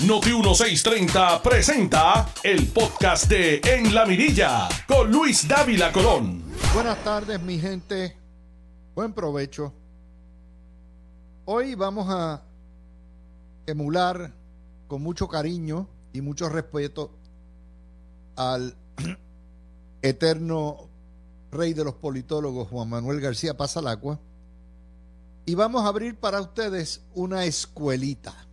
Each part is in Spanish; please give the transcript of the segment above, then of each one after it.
Noti 1630 presenta el podcast de En la Mirilla con Luis Dávila Colón. Buenas tardes, mi gente. Buen provecho. Hoy vamos a emular con mucho cariño y mucho respeto al eterno rey de los politólogos, Juan Manuel García Pasalacua, y vamos a abrir para ustedes una escuelita.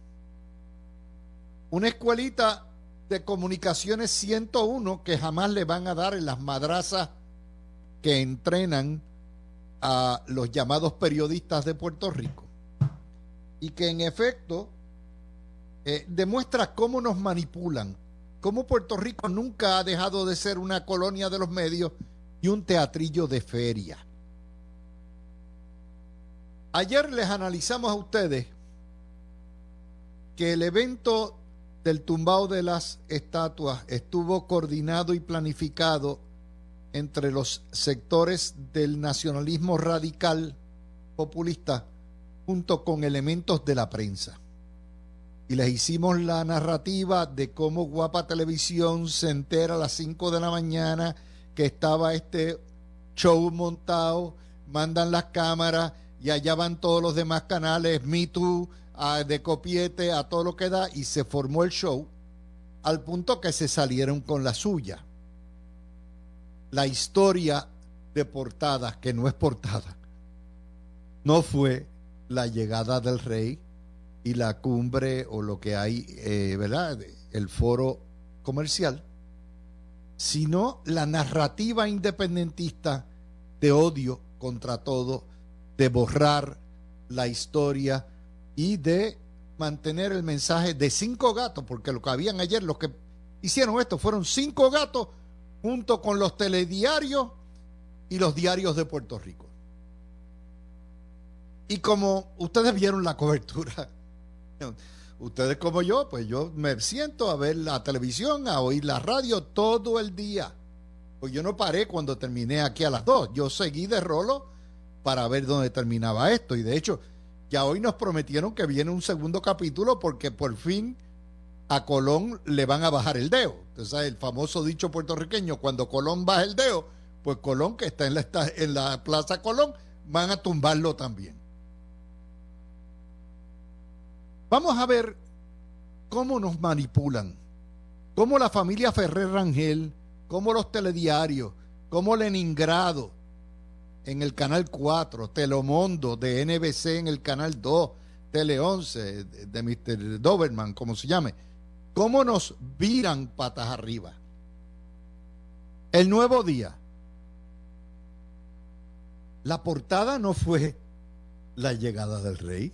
Una escuelita de comunicaciones 101 que jamás le van a dar en las madrazas que entrenan a los llamados periodistas de Puerto Rico. Y que en efecto eh, demuestra cómo nos manipulan, cómo Puerto Rico nunca ha dejado de ser una colonia de los medios y un teatrillo de feria. Ayer les analizamos a ustedes que el evento del tumbao de las estatuas estuvo coordinado y planificado entre los sectores del nacionalismo radical populista junto con elementos de la prensa. Y les hicimos la narrativa de cómo Guapa Televisión se entera a las 5 de la mañana que estaba este show montado, mandan las cámaras y allá van todos los demás canales, Me Too, de copiete, a todo lo que da, y se formó el show al punto que se salieron con la suya. La historia de portada, que no es portada, no fue la llegada del rey y la cumbre o lo que hay, eh, ¿verdad? El foro comercial, sino la narrativa independentista de odio contra todo, de borrar la historia y de mantener el mensaje de cinco gatos, porque lo que habían ayer, los que hicieron esto, fueron cinco gatos junto con los telediarios y los diarios de Puerto Rico. Y como ustedes vieron la cobertura, ustedes como yo, pues yo me siento a ver la televisión, a oír la radio todo el día. Pues yo no paré cuando terminé aquí a las dos. Yo seguí de rolo para ver dónde terminaba esto. Y de hecho, ya hoy nos prometieron que viene un segundo capítulo porque por fin a Colón le van a bajar el dedo. Entonces, el famoso dicho puertorriqueño, cuando Colón baja el dedo, pues Colón, que está en la, en la Plaza Colón, van a tumbarlo también. Vamos a ver cómo nos manipulan, cómo la familia Ferrer Rangel, cómo los telediarios, cómo Leningrado, en el canal 4, Telemundo de NBC en el canal 2, Tele 11 de, Mr. Doberman, como se llame. ¿Cómo nos viran patas arriba? El nuevo día. La portada no fue la llegada del rey.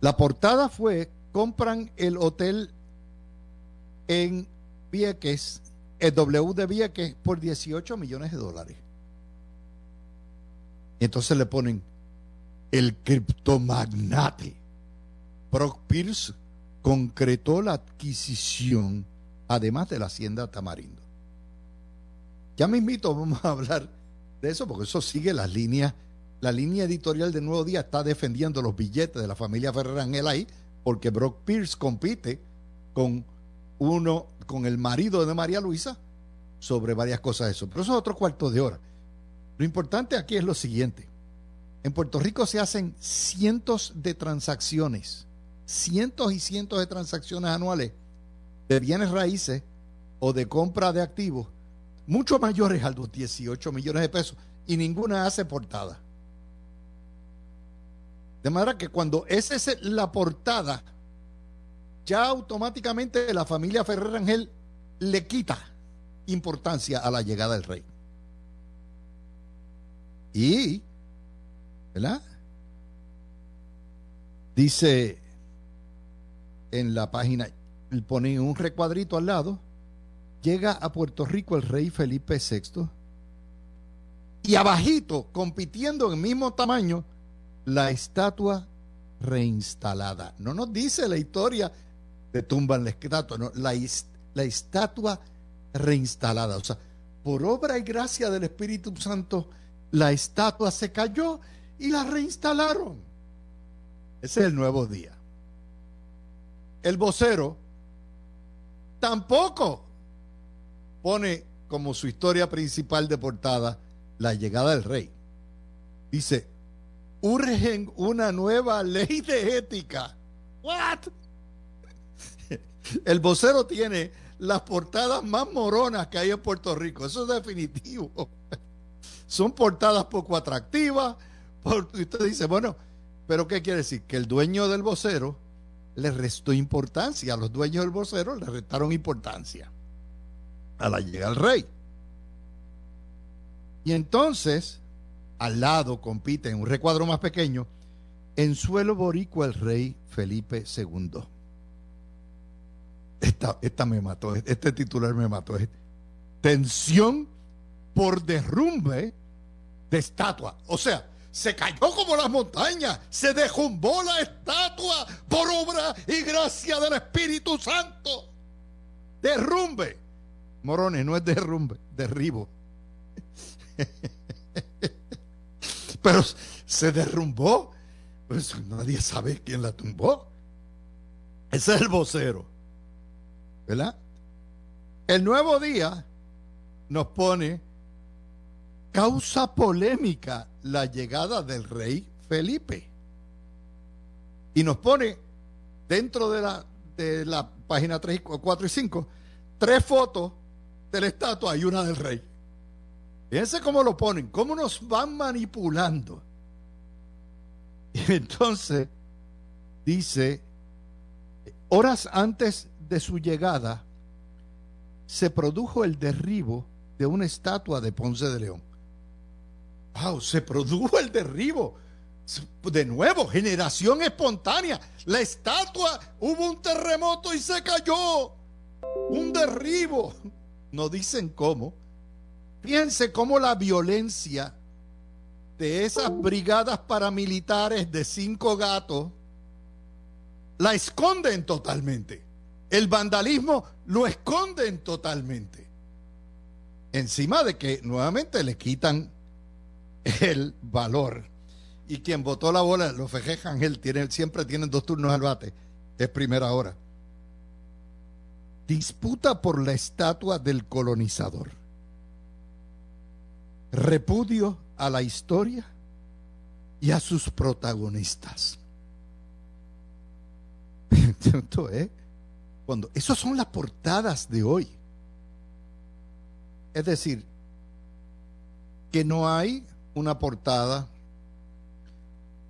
La portada fue, compran el hotel en Vieques, el W de Vieques, por 18 millones de dólares. Y entonces le ponen el criptomagnate. Brock Pierce concretó la adquisición, además de la hacienda Tamarindo. Ya me vamos a hablar de eso, porque eso sigue las líneas. La línea editorial de Nuevo Día está defendiendo los billetes de la familia Ferrer ahí, porque Brock Pierce compite con uno, con el marido de María Luisa, sobre varias cosas de eso. Pero eso es otro cuarto de hora. Lo importante aquí es lo siguiente. En Puerto Rico se hacen cientos de transacciones, cientos y cientos de transacciones anuales de bienes raíces o de compra de activos, mucho mayores a los 18 millones de pesos, y ninguna hace portada. De manera que cuando esa es la portada, ya automáticamente la familia Ferrer Ángel le quita importancia a la llegada del rey. Y, ¿verdad? Dice en la página, pone un recuadrito al lado, llega a Puerto Rico el rey Felipe VI y abajito, compitiendo en el mismo tamaño, la estatua reinstalada. No nos dice la historia de tumban la estatua, la, la estatua reinstalada. O sea, por obra y gracia del Espíritu Santo, la estatua se cayó y la reinstalaron. Ese es el nuevo día. el vocero tampoco pone como su historia principal de portada la llegada del rey. Dice, urgen una nueva ley de ética. ¿What? El vocero tiene las portadas más moronas que hay en Puerto Rico. Eso es definitivo. Son portadas poco atractivas. Y usted dice, bueno, pero ¿qué quiere decir? Que el dueño del vocero le restó importancia. A los dueños del vocero le restaron importancia a la llegada del rey. Y entonces, al lado compite en un recuadro más pequeño, en suelo boricua el rey Felipe II. Esta, esta me mató, este titular me mató. Tensión por derrumbe de estatua. O sea, se cayó como las montañas, se derrumbó la estatua por obra y gracia del Espíritu Santo. Derrumbe. Morones, no es derrumbe, derribo. Pero se derrumbó. Pues nadie sabe quién la tumbó. Ese es el vocero. ¿Verdad? El nuevo día nos pone causa polémica la llegada del rey Felipe. Y nos pone dentro de la, de la página 3, 4 y 5 tres fotos de la estatua y una del rey. Fíjense cómo lo ponen, cómo nos van manipulando. Y entonces dice, horas antes de su llegada, se produjo el derribo de una estatua de Ponce de León. Wow, se produjo el derribo. De nuevo, generación espontánea. La estatua, hubo un terremoto y se cayó. Un derribo. No dicen cómo. Fíjense cómo la violencia de esas brigadas paramilitares de cinco gatos la esconden totalmente. El vandalismo lo esconden totalmente. Encima de que nuevamente le quitan el valor. Y quien votó la bola, los Fejez Ángel, tiene, siempre tienen dos turnos al bate. Es primera hora. Disputa por la estatua del colonizador. Repudio a la historia y a sus protagonistas. ¿eh? Cuando, esas son las portadas de hoy. Es decir, que no hay una portada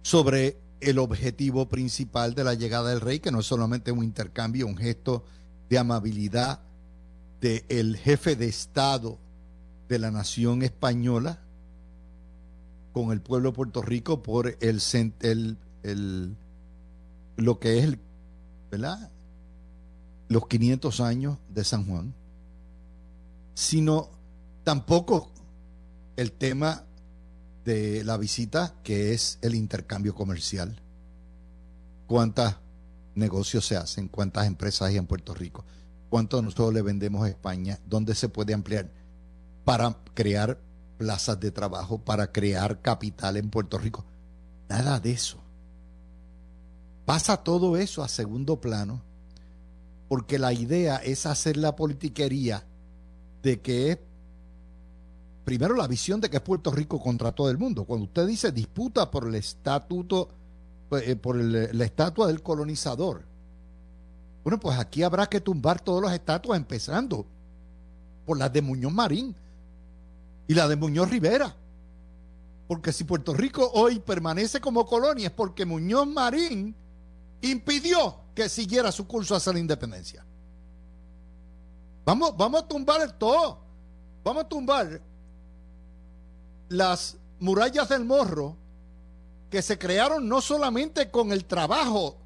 sobre el objetivo principal de la llegada del rey, que no es solamente un intercambio, un gesto de amabilidad del jefe de Estado de la nación española con el pueblo de Puerto Rico por el, el, el lo que es el, ¿verdad? los 500 años de San Juan, sino tampoco el tema de la visita, que es el intercambio comercial. ¿Cuántos negocios se hacen? ¿Cuántas empresas hay en Puerto Rico? ¿Cuánto nosotros le vendemos a España? ¿Dónde se puede ampliar? Para crear plazas de trabajo, para crear capital en Puerto Rico. Nada de eso. Pasa todo eso a segundo plano porque la idea es hacer la politiquería de que es primero la visión de que es Puerto Rico contra todo el mundo. Cuando usted dice disputa por el estatuto, pues, eh, por la estatua del colonizador, bueno, pues aquí habrá que tumbar todas las estatuas, empezando por las de Muñoz Marín y la de Muñoz Rivera. Porque si Puerto Rico hoy permanece como colonia es porque Muñoz Marín impidió que siguiera su curso hacia la independencia. Vamos, vamos a tumbar todo. Vamos a tumbar las murallas del morro que se crearon no solamente con el trabajo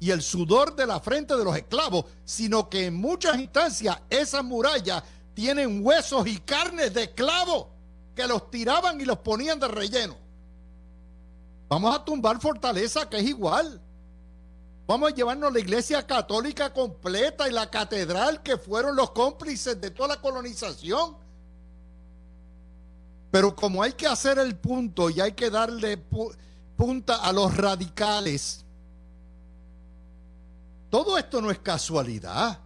y el sudor de la frente de los esclavos, sino que en muchas instancias esas murallas tienen huesos y carnes de esclavos que los tiraban y los ponían de relleno. Vamos a tumbar Fortaleza, que es igual. Vamos a llevarnos la iglesia católica completa y la catedral, que fueron los cómplices de toda la colonización pero como hay que hacer el punto y hay que darle punta a los radicales, todo esto no es casualidad.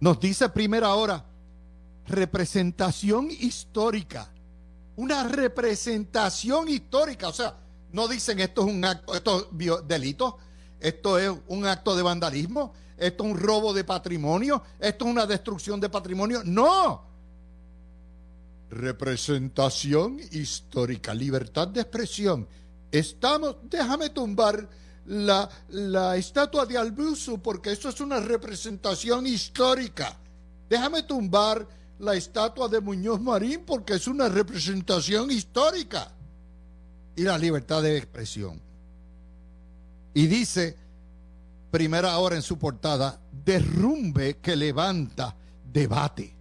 Nos dice primera hora, representación histórica. Una representación histórica. O sea, no dicen esto es un acto, esto es delito, esto es un acto de vandalismo, esto es un robo de patrimonio, esto es una destrucción de patrimonio. No. Representación histórica, libertad de expresión. Estamos, déjame tumbar la, la estatua de Albusu porque eso es una representación histórica. Déjame tumbar la estatua de Muñoz Marín porque es una representación histórica. Y la libertad de expresión. Y dice, primera hora en su portada, derrumbe que levanta debate.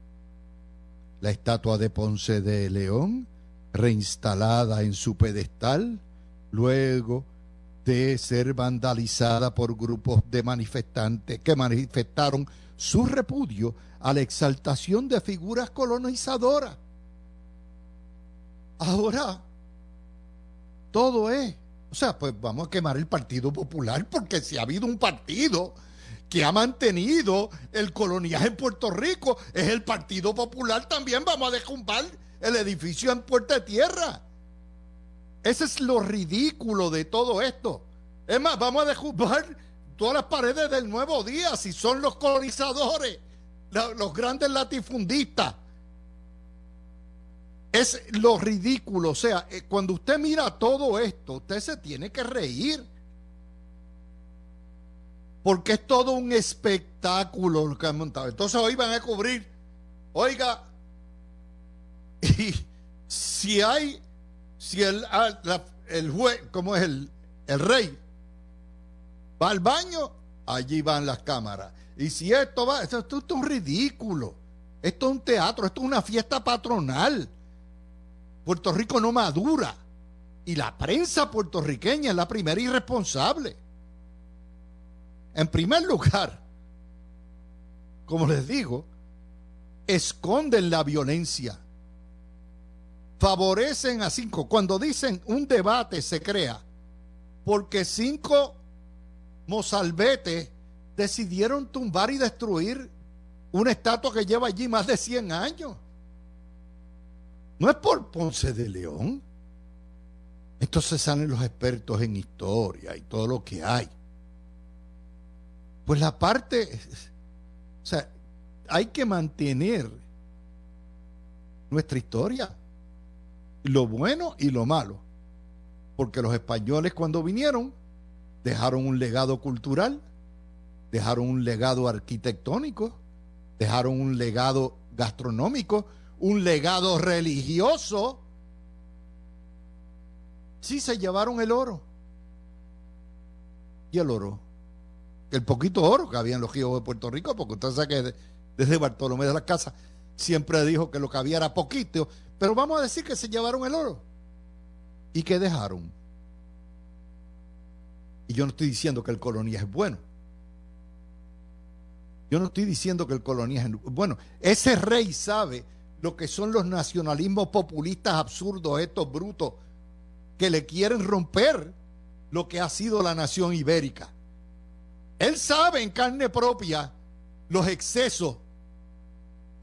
La estatua de Ponce de León, reinstalada en su pedestal, luego de ser vandalizada por grupos de manifestantes que manifestaron su repudio a la exaltación de figuras colonizadoras. Ahora, todo es, o sea, pues vamos a quemar el Partido Popular porque si ha habido un partido que ha mantenido el coloniaje en Puerto Rico, es el Partido Popular, también vamos a descumbar el edificio en Puerta de Tierra. Ese es lo ridículo de todo esto. Es más, vamos a descubrir todas las paredes del nuevo día, si son los colonizadores, los grandes latifundistas. Es lo ridículo. O sea, eh, cuando usted mira todo esto, usted se tiene que reír. Porque es todo un espectáculo lo que han montado. Entonces hoy van a cubrir, oiga, y si hay si el, ah, el juez, como es el, el rey, va al baño, allí van las cámaras. Y si esto va, esto, esto, es un ridículo. Esto es un teatro, esto es una fiesta patronal. Puerto Rico no madura. Y la prensa puertorriqueña es la primera irresponsable. En primer lugar, como les digo, esconden la violencia favorecen a cinco. Cuando dicen un debate se crea, porque cinco mozalbetes decidieron tumbar y destruir una estatua que lleva allí más de 100 años. No es por Ponce de León. Entonces salen los expertos en historia y todo lo que hay. Pues la parte, o sea, hay que mantener nuestra historia lo bueno y lo malo. Porque los españoles cuando vinieron dejaron un legado cultural, dejaron un legado arquitectónico, dejaron un legado gastronómico, un legado religioso. Sí se llevaron el oro. ¿Y el oro? El poquito oro que había en los ríos de Puerto Rico, porque usted sabe que desde Bartolomé de la Casa siempre dijo que lo que había era poquito, pero vamos a decir que se llevaron el oro. ¿Y que dejaron? Y yo no estoy diciendo que el coloniaje es bueno. Yo no estoy diciendo que el coloniaje es bueno. Ese rey sabe lo que son los nacionalismos populistas absurdos, estos brutos, que le quieren romper lo que ha sido la nación ibérica. Él sabe en carne propia los excesos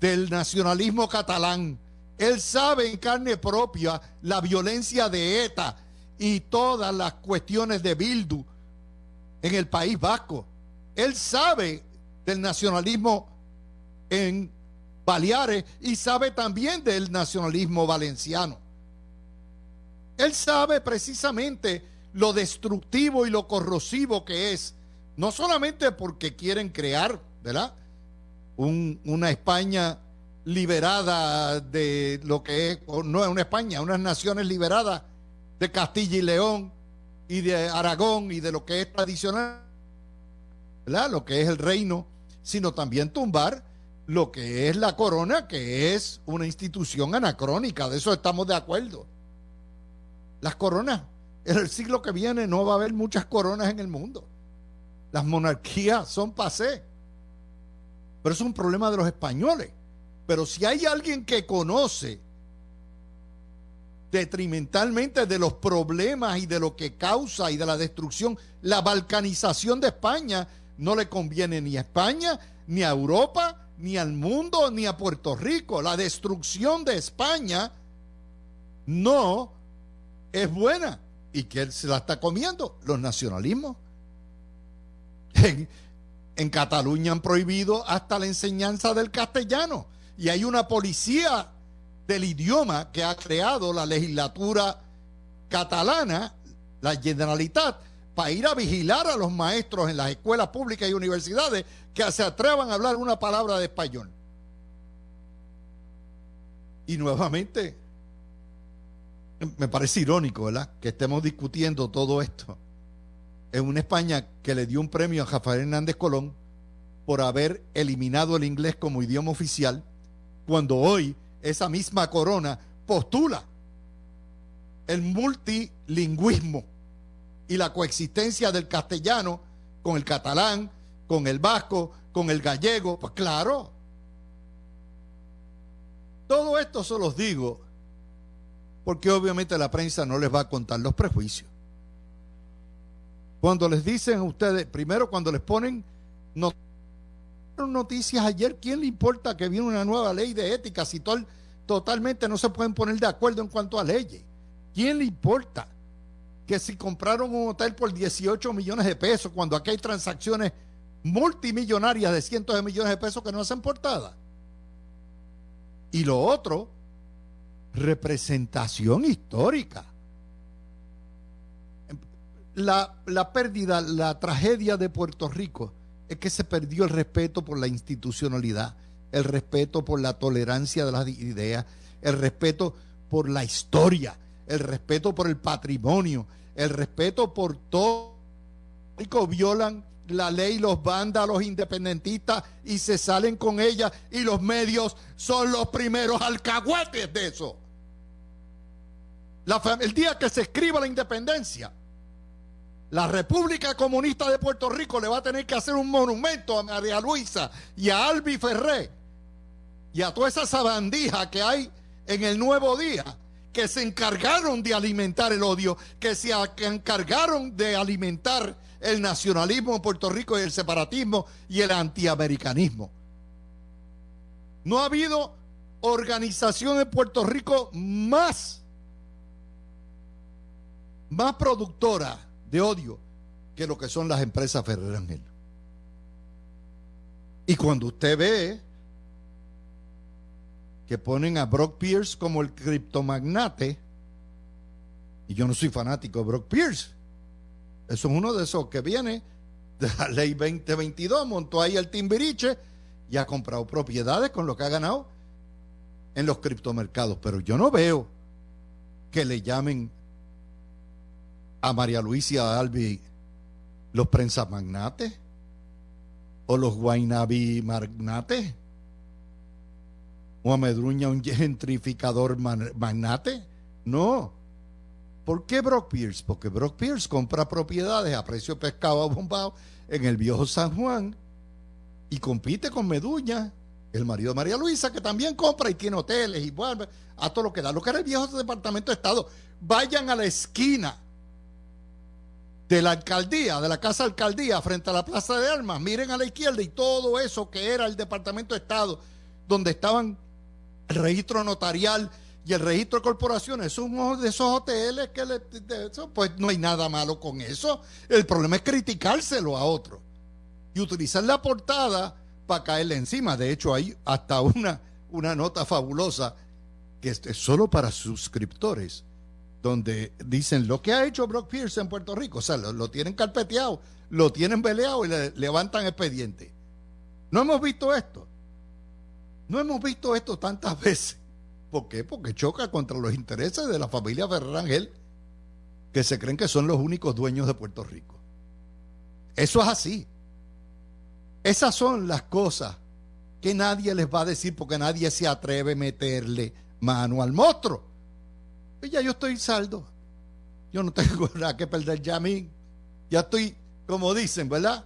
del nacionalismo catalán él sabe en carne propia la violencia de ETA y todas las cuestiones de Bildu en el País Vasco. Él sabe del nacionalismo en Baleares y sabe también del nacionalismo valenciano. Él sabe precisamente lo destructivo y lo corrosivo que es, no solamente porque quieren crear, ¿verdad? una España liberada de lo que es, no es una España, unas naciones liberadas de Castilla y León y de Aragón y de lo que es tradicional, ¿verdad? lo que es el reino, sino también tumbar lo que es la corona, que es una institución anacrónica, de eso estamos de acuerdo. Las coronas, en el siglo que viene no va a haber muchas coronas en el mundo. Las monarquías son pasé. Pero es un problema de los españoles pero si hay alguien que conoce detrimentalmente de los problemas y de lo que causa y de la destrucción. La balcanización de España no le conviene ni a España, ni a Europa, ni al mundo, ni a Puerto Rico. La destrucción de España no es buena. ¿Y que se la está comiendo? Los nacionalismos. En, Cataluña han prohibido hasta la enseñanza del castellano. Y hay una policía del idioma que ha creado la legislatura catalana, la Generalitat, para ir a vigilar a los maestros en las escuelas públicas y universidades que se atrevan a hablar una palabra de español. Y nuevamente, me parece irónico, ¿verdad? Que estemos discutiendo todo esto en una España que le dio un premio a Rafael Hernández Colón por haber eliminado el inglés como idioma oficial, cuando hoy esa misma corona postula el multilingüismo y la coexistencia del castellano con el catalán, con el vasco, con el gallego. Pues claro. Todo esto se los digo porque obviamente la prensa no les va a contar los prejuicios. Cuando les dicen a ustedes, primero cuando les ponen noticias ayer, ¿quién le importa que viene una nueva ley de ética si totalmente no se pueden poner de acuerdo en cuanto a leyes? ¿Quién le importa que si compraron un hotel por 18 millones de pesos cuando aquí hay transacciones multimillonarias de cientos de millones de pesos que no hacen portada? Y lo otro, representación histórica. La, la pérdida, la tragedia de Puerto Rico es que se perdió el respeto por la institucionalidad, el respeto por la tolerancia de las ideas, el respeto por la historia, el respeto por el patrimonio, el respeto por todo. Violan la ley los vándalos independentistas y se salen con ella y los medios son los primeros alcahuetes de eso. el día que se escriba la independencia, la República Comunista de Puerto Rico le va a tener que hacer un monumento a María Luisa y a Albi Ferré y a toda esa sabandija que hay en el nuevo día que se encargaron de alimentar el odio, que se encargaron de alimentar el nacionalismo en Puerto Rico y el separatismo y el antiamericanismo. No ha habido organización en Puerto Rico más, más productora de odio que lo que son las empresas Ferrer Ángel. Y cuando usted ve que ponen a Brock Pierce como el criptomagnate, y yo no soy fanático de Brock Pierce, eso es uno de esos que viene de la ley 2022, montó ahí el timbiriche y ha comprado propiedades con lo que ha ganado en los criptomercados, pero yo no veo que le llamen a María Luisa Albi los prensas magnates o los guainabi magnates o a Medruña un gentrificador magnate. No. ¿Por qué Brock Pierce? Porque Brock Pierce compra propiedades a precio pescado bombado en el viejo San Juan y compite con Meduña, el marido de María Luisa, que también compra y tiene hoteles y vuelve a todo lo que da. Lo que era el viejo Departamento de Estado. Vayan a la esquina de la alcaldía, de la casa alcaldía, frente a la plaza de armas, miren a la izquierda y todo eso que era el Departamento de Estado, donde estaban el registro notarial y el registro de corporaciones, es uno de esos hoteles que le, pues no hay nada malo con eso. El problema es criticárselo a otro y utilizar la portada para caerle encima. De hecho, hay hasta una, una nota fabulosa que es solo para suscriptores donde dicen lo que ha hecho Brock Pierce en Puerto Rico, o sea, lo, tienen carpeteado, lo tienen peleado y le levantan expediente. No hemos visto esto. No hemos visto esto tantas veces. ¿Por qué? Porque choca contra los intereses de la familia Ferrer Ángel, que se creen que son los únicos dueños de Puerto Rico. Eso es así. Esas son las cosas que nadie les va a decir porque nadie se atreve a meterle mano al monstruo. Pues ya yo estoy saldo. Yo no tengo nada que perder ya a mí. Ya estoy, como dicen, ¿verdad?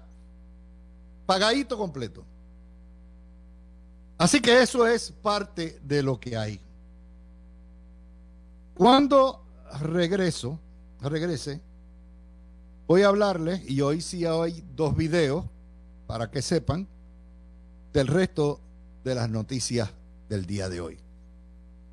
Pagadito completo. Así que eso es parte de lo que hay. Cuando regreso, regrese, voy a hablarles, y hoy sí hay dos videos, para que sepan, del resto de las noticias del día de hoy.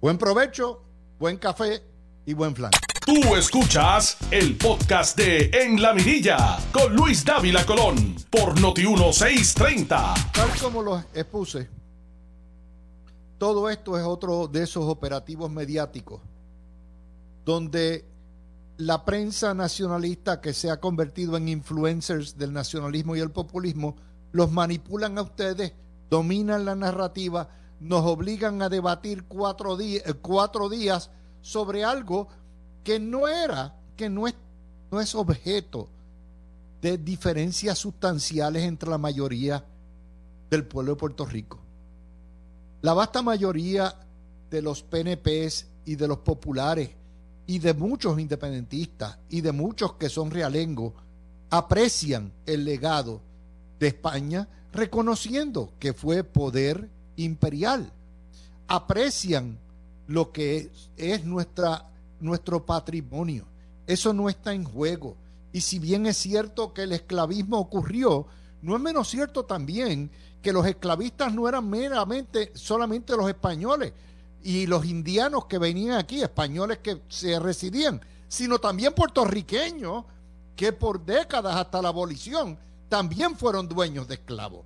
Buen provecho, buen café y buen flan. Tú escuchas el podcast de En la Mirilla con Luis Dávila Colón por Noti1630. Tal como lo expuse, todo esto es otro de esos operativos mediáticos donde la prensa nacionalista que se ha convertido en influencers del nacionalismo y el populismo los manipulan a ustedes, dominan la narrativa, nos obligan a debatir cuatro, cuatro días sobre algo que no era, que no es, no es objeto de diferencias sustanciales entre la mayoría del pueblo de Puerto Rico. La vasta mayoría de los PNPs y de los populares y de muchos independentistas y de muchos que son realengos aprecian el legado de España reconociendo que fue poder imperial. Aprecian lo que es, nuestra nuestro patrimonio. Eso no está en juego. Y si bien es cierto que el esclavismo ocurrió, no es menos cierto también que los esclavistas no eran meramente solamente los españoles y los indianos que venían aquí, españoles que se residían, sino también puertorriqueños que por décadas hasta la abolición también fueron dueños de esclavos.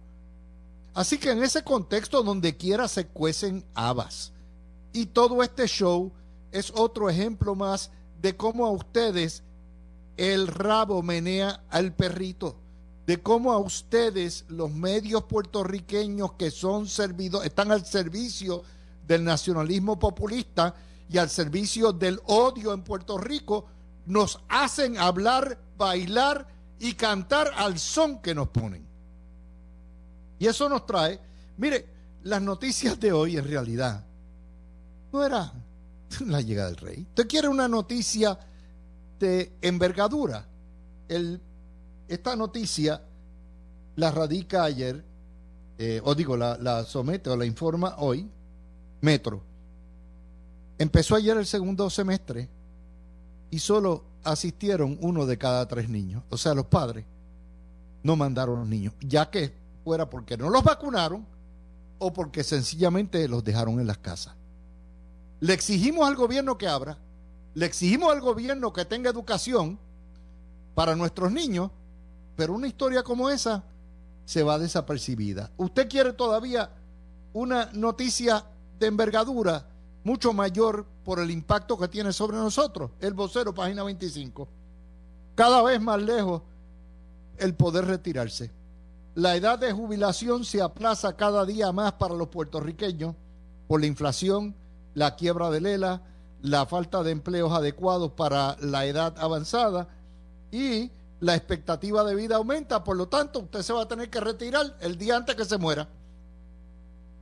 Así que en ese contexto donde quiera se cuecen habas. Y todo este show es otro ejemplo más de cómo a ustedes el rabo menea al perrito, de cómo a ustedes los medios puertorriqueños que son servidos, están al servicio del nacionalismo populista y al servicio del odio en Puerto Rico, nos hacen hablar, bailar y cantar al son que nos ponen. Y eso nos trae, mire, las noticias de hoy en realidad no era la llegada del rey. ¿Usted quiere una noticia de envergadura? Esta noticia la radica ayer, eh, o digo, la, la somete o la informa hoy, Metro. Empezó ayer el segundo semestre y solo asistieron uno de cada tres niños. O sea, los padres no mandaron a los niños, ya que fuera porque no los vacunaron o porque sencillamente los dejaron en las casas. Le exigimos al gobierno que abra, le exigimos al gobierno que tenga educación para nuestros niños, pero una historia como esa se va desapercibida. ¿Usted quiere todavía una noticia de envergadura mucho mayor por el impacto que tiene sobre nosotros? El vocero, página 25. Cada vez más lejos el poder retirarse. La edad de jubilación se aplaza cada día más para los puertorriqueños por la inflación la quiebra de Lela, la falta de empleos adecuados para la edad avanzada y la expectativa de vida aumenta, por lo tanto usted se va a tener que retirar el día antes que se muera.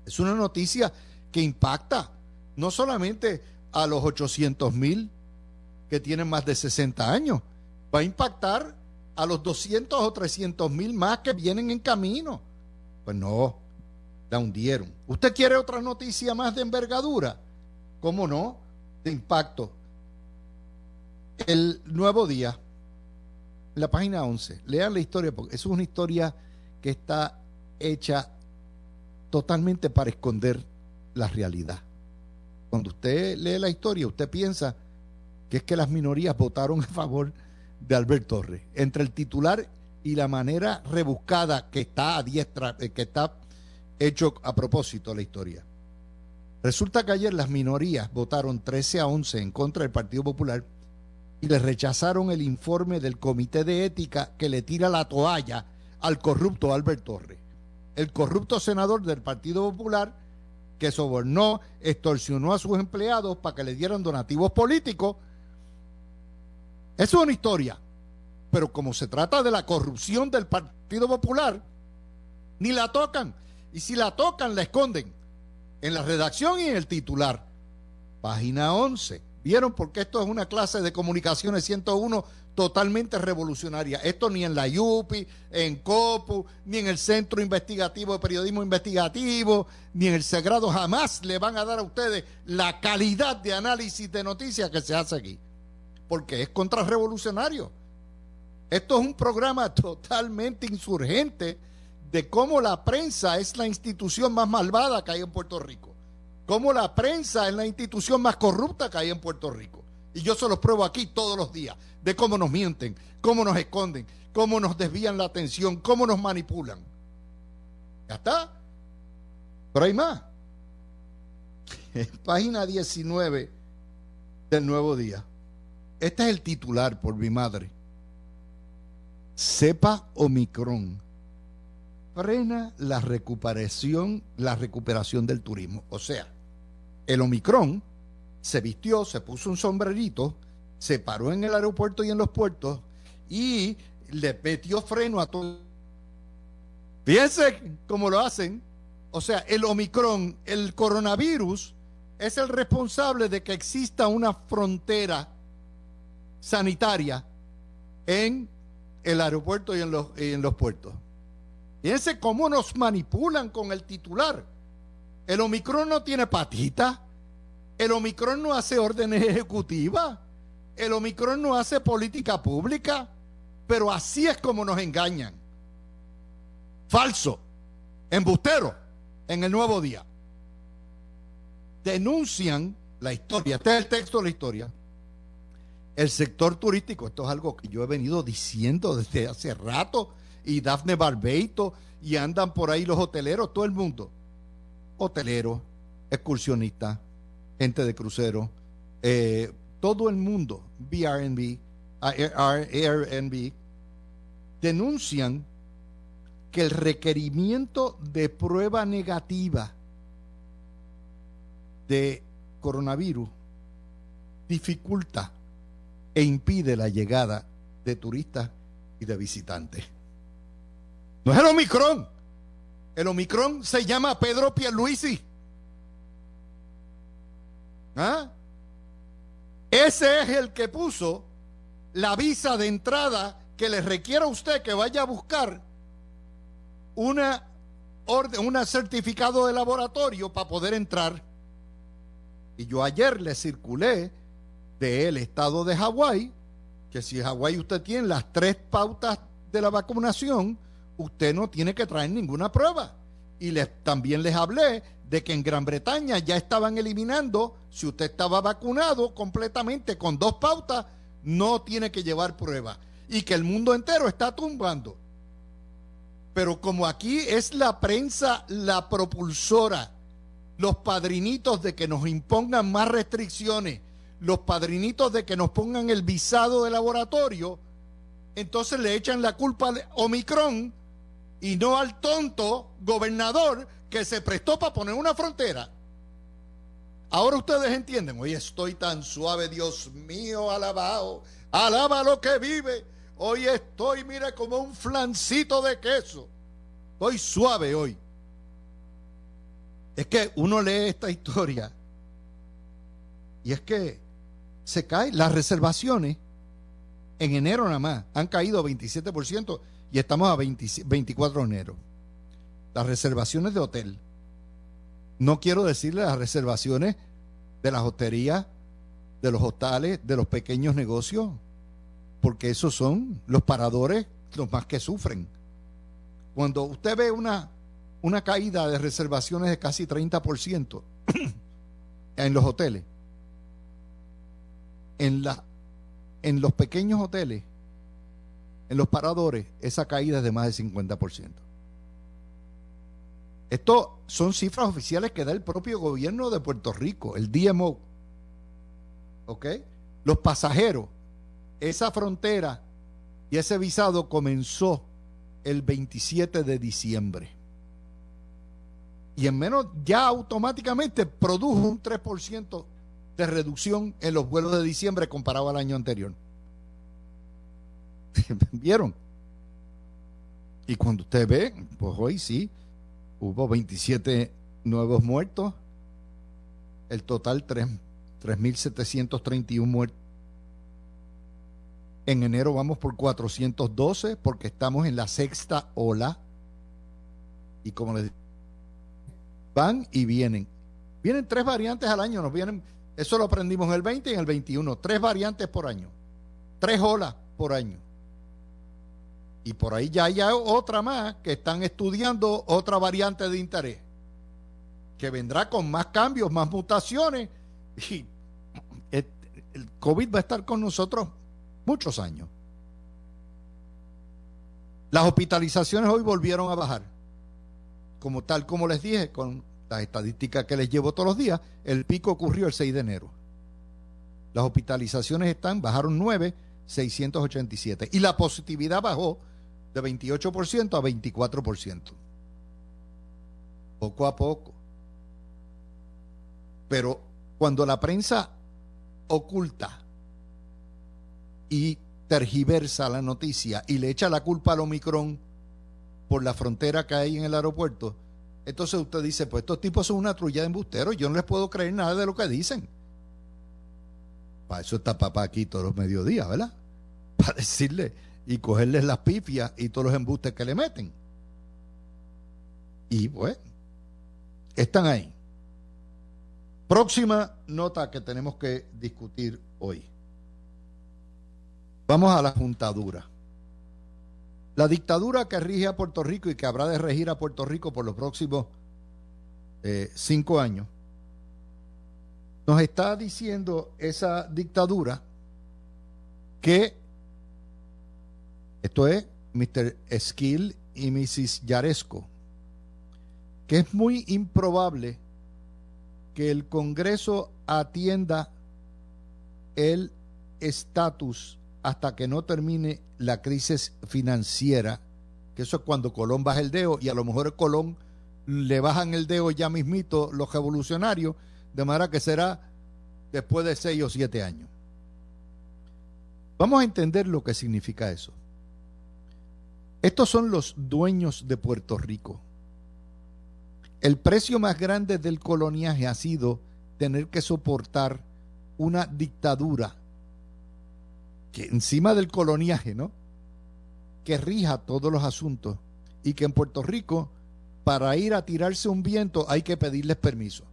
Es una noticia que impacta no solamente a los 800 mil que tienen más de 60 años, va a impactar a los 200 o 300 mil más que vienen en camino. Pues no, la hundieron. ¿Usted quiere otra noticia más de envergadura? ¿Cómo no?, de impacto. El nuevo día, la página 11, lean la historia, porque es una historia que está hecha totalmente para esconder la realidad. Cuando usted lee la historia, usted piensa que es que las minorías votaron a favor de Albert Torres. Entre el titular y la manera rebuscada que está a diestra, eh, que está hecho a propósito la historia. Resulta que ayer las minorías votaron 13 a 11 en contra del Partido Popular y le rechazaron el informe del Comité de Ética que le tira la toalla al corrupto Albert Torres. El corrupto senador del Partido Popular que sobornó, extorsionó a sus empleados para que le dieran donativos políticos. Eso es una historia. Pero como se trata de la corrupción del Partido Popular, ni la tocan. Y si la tocan, la esconden en la redacción y en el titular. Página 11. ¿Vieron? Porque esto es una clase de comunicaciones 101 totalmente revolucionaria. Esto ni en la IUPI, en COPU, ni en el Centro Investigativo de Periodismo Investigativo, ni en el Sagrado jamás le van a dar a ustedes la calidad de análisis de noticias que se hace aquí. Porque es contrarrevolucionario. Esto es un programa totalmente insurgente de cómo la prensa es la institución más malvada que hay en Puerto Rico. Cómo la prensa es la institución más corrupta que hay en Puerto Rico. Y yo se los pruebo aquí todos los días, de cómo nos mienten, cómo nos esconden, cómo nos desvían la atención, cómo nos manipulan. Ya está. Pero hay más. Página 19 del nuevo día. Este es el titular por mi madre. Cepa Omicron frena la recuperación, la recuperación del turismo. O sea, el Omicron se vistió, se puso un sombrerito, se paró en el aeropuerto y en los puertos y le metió freno a todo. Fíjense cómo lo hacen. O sea, el Omicron, el coronavirus, es el responsable de que exista una frontera sanitaria en el aeropuerto y en los, y en los puertos. Fíjense cómo nos manipulan con el titular. El Omicron no tiene patita. El Omicron no hace órdenes ejecutivas. El Omicron no hace política pública. Pero así es como nos engañan. Falso. Embustero. En el nuevo día. Denuncian la historia. Este es el texto de la historia. El sector turístico. Esto es algo que yo he venido diciendo desde hace rato. Y Dafne Barbeito. Y andan por ahí los hoteleros. Todo el mundo. Hoteleros. Excursionistas gente de crucero, eh, todo el mundo, BRNB, Airbnb, denuncian que el requerimiento de prueba negativa de coronavirus dificulta e impide la llegada de turistas y de visitantes. No es el Omicron. El Omicron se llama Pedro Pierluisi. ¿Ah? Ese es el que puso la visa de entrada que le requiere a usted que vaya a buscar una orden, un certificado de laboratorio para poder entrar. Y yo ayer le circulé del estado de Hawái, que si Hawái usted tiene las tres pautas de la vacunación, usted no tiene que traer ninguna prueba. Y les, también les hablé de que en Gran Bretaña ya estaban eliminando, si usted estaba vacunado completamente con dos pautas, no tiene que llevar prueba. Y que el mundo entero está tumbando. Pero como aquí es la prensa la propulsora, los padrinitos de que nos impongan más restricciones, los padrinitos de que nos pongan el visado de laboratorio, entonces le echan la culpa a Omicron y no al tonto gobernador que se prestó para poner una frontera. Ahora ustedes entienden, hoy estoy tan suave, Dios mío, alabado, alaba lo que vive. Hoy estoy, mire, como un flancito de queso. Estoy suave hoy. Es que uno lee esta historia y es que se caen las reservaciones en enero nada más. Han caído 27% y estamos a 24 de enero las reservaciones de hotel. No quiero decirle las reservaciones de las hosterías, de los hostales, de los pequeños negocios, porque esos son los paradores los más que sufren. Cuando usted ve una, una caída de reservaciones de casi 30% en los hoteles, en, la, en los pequeños hoteles, en los paradores, esa caída es de más del 50%. Esto son cifras oficiales que da el propio gobierno de Puerto Rico, el DMO. ¿Ok? Los pasajeros, esa frontera y ese visado comenzó el 27 de diciembre. Y en menos, ya automáticamente produjo un 3% de reducción en los vuelos de diciembre comparado al año anterior. ¿Vieron? Y cuando usted ve, pues hoy sí, Hubo 27 nuevos muertos. El total 3.731 muertos. En enero vamos por 412 porque estamos en la sexta ola. Y como les van y vienen. Vienen tres variantes al año, nos vienen, eso lo aprendimos en el 20 y en el 21, tres variantes por año, tres olas por año. Y por ahí ya hay otra más que están estudiando otra variante de interés, que vendrá con más cambios, más mutaciones. Y el COVID va a estar con nosotros muchos años. Las hospitalizaciones hoy volvieron a bajar. Como tal como les dije, con las estadísticas que les llevo todos los días, el pico ocurrió el 6 de enero. Las hospitalizaciones están, bajaron 9, 687. Y la positividad bajó de 28% a 24%. Poco a poco. Pero cuando la prensa oculta y tergiversa la noticia y le echa la culpa al Omicron por la frontera que hay en el aeropuerto, entonces usted dice, pues estos tipos son una trulla de embusteros, yo no les puedo creer nada de lo que dicen. Para eso está papá aquí todos los mediodías, ¿verdad? Para decirle y cogerles las pifias y todos los embustes que le meten. Y pues, están ahí. Próxima nota que tenemos que discutir hoy. Vamos a la juntadura. La dictadura que rige a Puerto Rico y que habrá de regir a Puerto Rico por los próximos eh, cinco años, nos está diciendo esa dictadura que esto es Mr. Skill y Mrs. Yaresco, que es muy improbable que el Congreso atienda el estatus hasta que no termine la crisis financiera, que eso es cuando Colón baja el dedo y a lo mejor Colón le bajan el dedo ya mismito los revolucionarios, de manera que será después de seis o siete años. Vamos a entender lo que significa eso. Estos son los dueños de Puerto Rico. El precio más grande del coloniaje ha sido tener que soportar una dictadura que encima del coloniaje, ¿no? Que rija todos los asuntos y que en Puerto Rico para ir a tirarse un viento hay que pedirles permiso.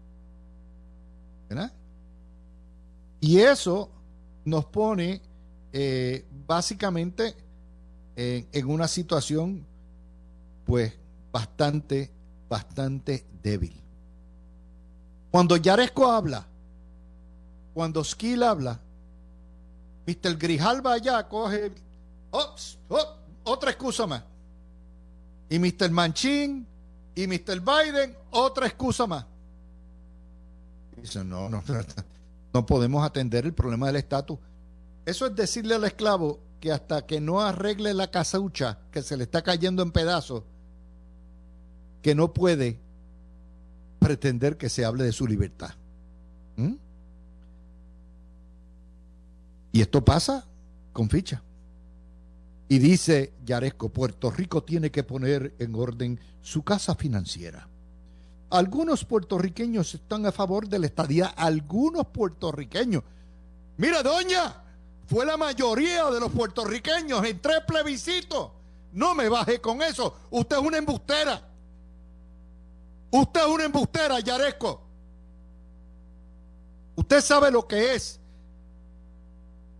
¿Verdad? Y eso nos pone eh, básicamente en una situación pues bastante bastante débil. Cuando Yaresco habla, cuando Skill habla, Mr. Grijalba allá coge otra excusa más. Y Mr. Manchin y Mr. Biden, otra excusa más. Dice, no, no, no podemos atender el problema del estatus. Eso es decirle al esclavo que hasta que no arregle la casaucha que se le está cayendo en pedazos, que no puede pretender que se hable de su libertad. ¿Mm? Y esto pasa con ficha. Y dice Yaresco, Puerto Rico tiene que poner en orden su casa financiera. Algunos puertorriqueños están a favor de la estadía, algunos puertorriqueños. Mira, doña, fue la mayoría de los puertorriqueños en tres plebiscitos. No me baje con eso. Usted es una embustera. Usted es una embustera, Yaresco. Usted sabe lo que es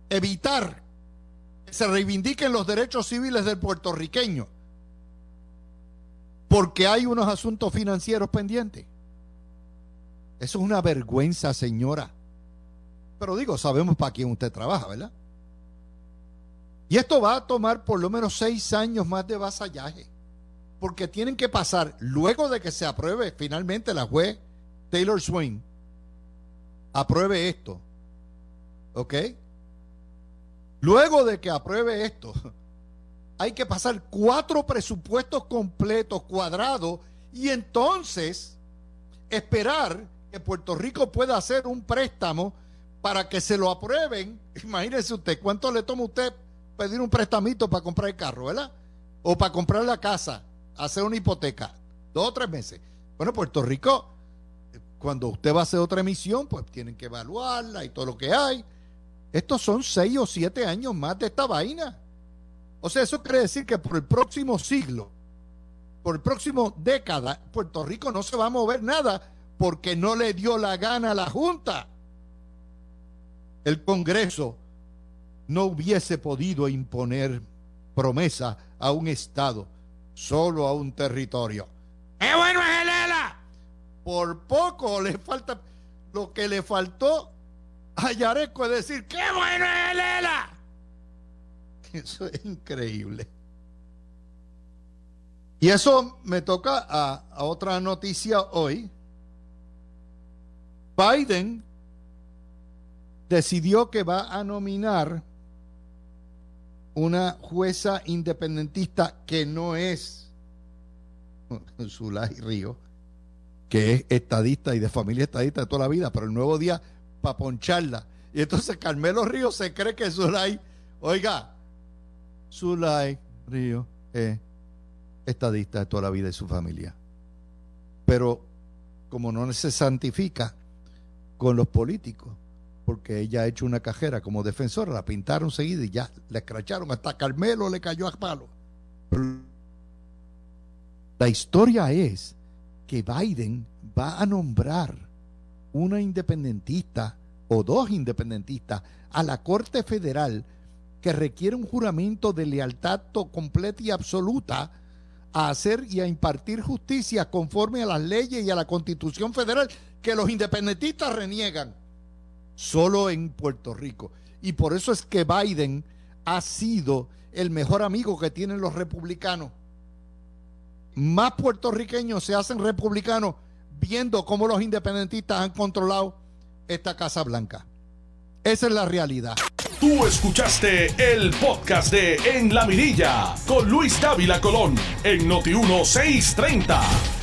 evitar que se reivindiquen los derechos civiles del puertorriqueño porque hay unos asuntos financieros pendientes. Eso es una vergüenza, señora. Pero digo, sabemos para quién usted trabaja, ¿verdad? Y esto va a tomar por lo menos seis años más de vasallaje porque tienen que pasar, luego de que se apruebe finalmente la juez Taylor Swain, apruebe esto. ¿Ok? Luego de que apruebe esto, hay que pasar cuatro presupuestos completos, cuadrados, y entonces esperar que Puerto Rico pueda hacer un préstamo para que se lo aprueben. Imagínese usted, ¿cuánto le toma usted pedir un prestamito para comprar el carro, verdad? O para comprar la casa hacer una hipoteca, dos o tres meses. Bueno, Puerto Rico, cuando usted va a hacer otra emisión, pues tienen que evaluarla y todo lo que hay. estos son seis o siete años más de esta vaina. O sea, eso quiere decir que por el próximo siglo, por el próximo década, Puerto Rico no se va a mover nada porque no le dio la gana a la Junta. El Congreso no hubiese podido imponer promesa a un Estado, solo a un territorio. ¡Qué bueno es el ELA! Por poco le falta lo que le faltó a Yareco es decir, ¡qué bueno es el ELA! Eso es increíble. Y eso me toca a, a otra noticia hoy. Biden decidió que va a nominar una jueza independentista que no es Zulay Río, que es estadista y de familia estadista de toda la vida, pero el nuevo día para poncharla. Y entonces Carmelo Río se cree que Zulay, oiga, Zulay Río es estadista de toda la vida de su familia. Pero como no se santifica con los políticos, porque ella ha hecho una cajera como defensora, la pintaron seguida y ya la escracharon, hasta Carmelo le cayó a palo. la historia es que Biden va a nombrar una independentista o dos independentistas a la Corte Federal que requiere un juramento de lealtad completa y absoluta a hacer y a impartir justicia conforme a las leyes y a la Constitución Federal que los independentistas reniegan solo en Puerto Rico. Y por eso es que Biden ha sido el mejor amigo que tienen los republicanos. Más puertorriqueños se hacen republicanos viendo cómo los independentistas han controlado esta Casa Blanca. Esa es la realidad. Tú escuchaste el podcast de En la Mirilla con Luis Dávila Colón en Noti 1630.